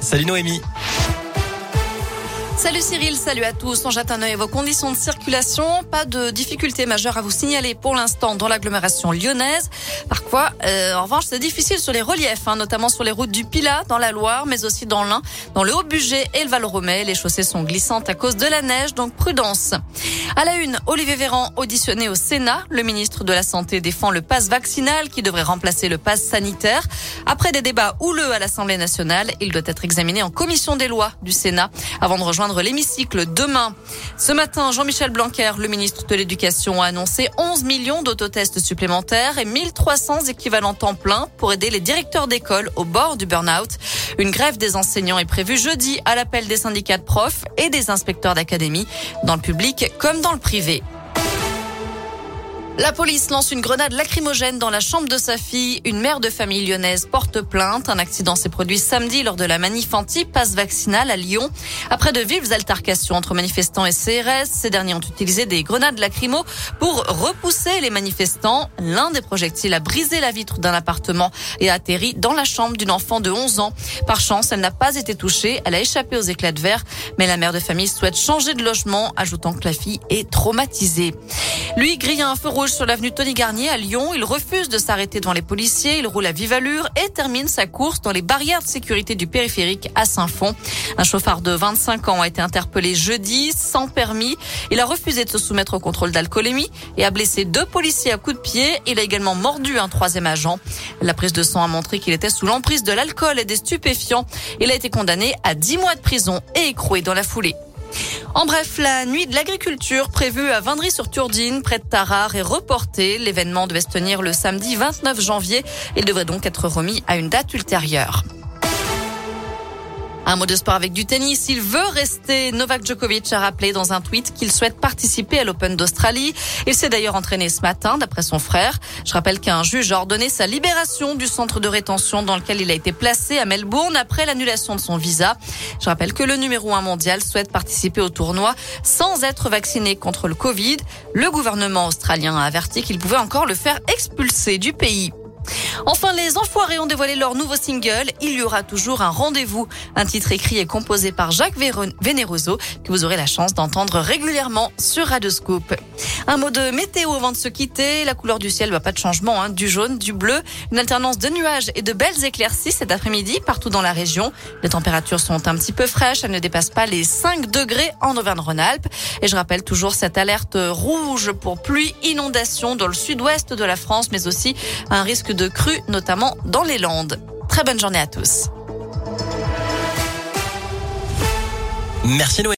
Salut Noémie. Salut Cyril, salut à tous. On jette un œil à vos conditions de circulation. Pas de difficultés majeures à vous signaler pour l'instant dans l'agglomération lyonnaise. Parfois, euh, en revanche, c'est difficile sur les reliefs, hein, notamment sur les routes du Pilat, dans la Loire, mais aussi dans l'Ain, dans le Haut-Bugey et le Val-Romay. Les chaussées sont glissantes à cause de la neige, donc prudence. À la une, Olivier Véran auditionné au Sénat. Le ministre de la Santé défend le pass vaccinal qui devrait remplacer le pass sanitaire. Après des débats houleux à l'Assemblée nationale, il doit être examiné en commission des lois du Sénat avant de rejoindre l'hémicycle demain. Ce matin, Jean-Michel Blanquer, le ministre de l'Éducation, a annoncé 11 millions d'autotests supplémentaires et 1300 équivalents temps plein pour aider les directeurs d'école au bord du burn-out. Une grève des enseignants est prévue jeudi à l'appel des syndicats de profs et des inspecteurs d'académie, dans le public comme dans le privé. La police lance une grenade lacrymogène dans la chambre de sa fille. Une mère de famille lyonnaise porte plainte. Un accident s'est produit samedi lors de la manif anti-passe vaccinale à Lyon. Après de vives altercations entre manifestants et CRS, ces derniers ont utilisé des grenades lacrymo pour repousser les manifestants. L'un des projectiles a brisé la vitre d'un appartement et a atterri dans la chambre d'une enfant de 11 ans. Par chance, elle n'a pas été touchée. Elle a échappé aux éclats de verre. Mais la mère de famille souhaite changer de logement, ajoutant que la fille est traumatisée. Lui grille un feu rouge sur l'avenue Tony Garnier à Lyon. Il refuse de s'arrêter devant les policiers. Il roule à vive allure et termine sa course dans les barrières de sécurité du périphérique à Saint-Fond. Un chauffard de 25 ans a été interpellé jeudi sans permis. Il a refusé de se soumettre au contrôle d'alcoolémie et a blessé deux policiers à coups de pied. Il a également mordu un troisième agent. La prise de sang a montré qu'il était sous l'emprise de l'alcool et des stupéfiants. Il a été condamné à 10 mois de prison et écroué dans la foulée. En bref, la nuit de l'agriculture prévue à Vindry-sur-Turdine, près de Tarare, est reportée. L'événement devait se tenir le samedi 29 janvier. Il devrait donc être remis à une date ultérieure. Un mot de sport avec du tennis. Il veut rester. Novak Djokovic a rappelé dans un tweet qu'il souhaite participer à l'Open d'Australie. Il s'est d'ailleurs entraîné ce matin, d'après son frère. Je rappelle qu'un juge a ordonné sa libération du centre de rétention dans lequel il a été placé à Melbourne après l'annulation de son visa. Je rappelle que le numéro un mondial souhaite participer au tournoi sans être vacciné contre le Covid. Le gouvernement australien a averti qu'il pouvait encore le faire expulser du pays. Enfin, les Enfoirés ont dévoilé leur nouveau single. Il y aura toujours un rendez-vous. Un titre écrit et composé par Jacques Vénéroso que vous aurez la chance d'entendre régulièrement sur Radioscope. Un mot de météo avant de se quitter. La couleur du ciel, va pas de changement. Hein. Du jaune, du bleu, une alternance de nuages et de belles éclaircies cet après-midi partout dans la région. Les températures sont un petit peu fraîches. Elles ne dépassent pas les 5 degrés en Auvergne-Rhône-Alpes. Et je rappelle toujours cette alerte rouge pour pluie, inondation dans le sud-ouest de la France, mais aussi un risque de crue, notamment dans les Landes. Très bonne journée à tous. Merci.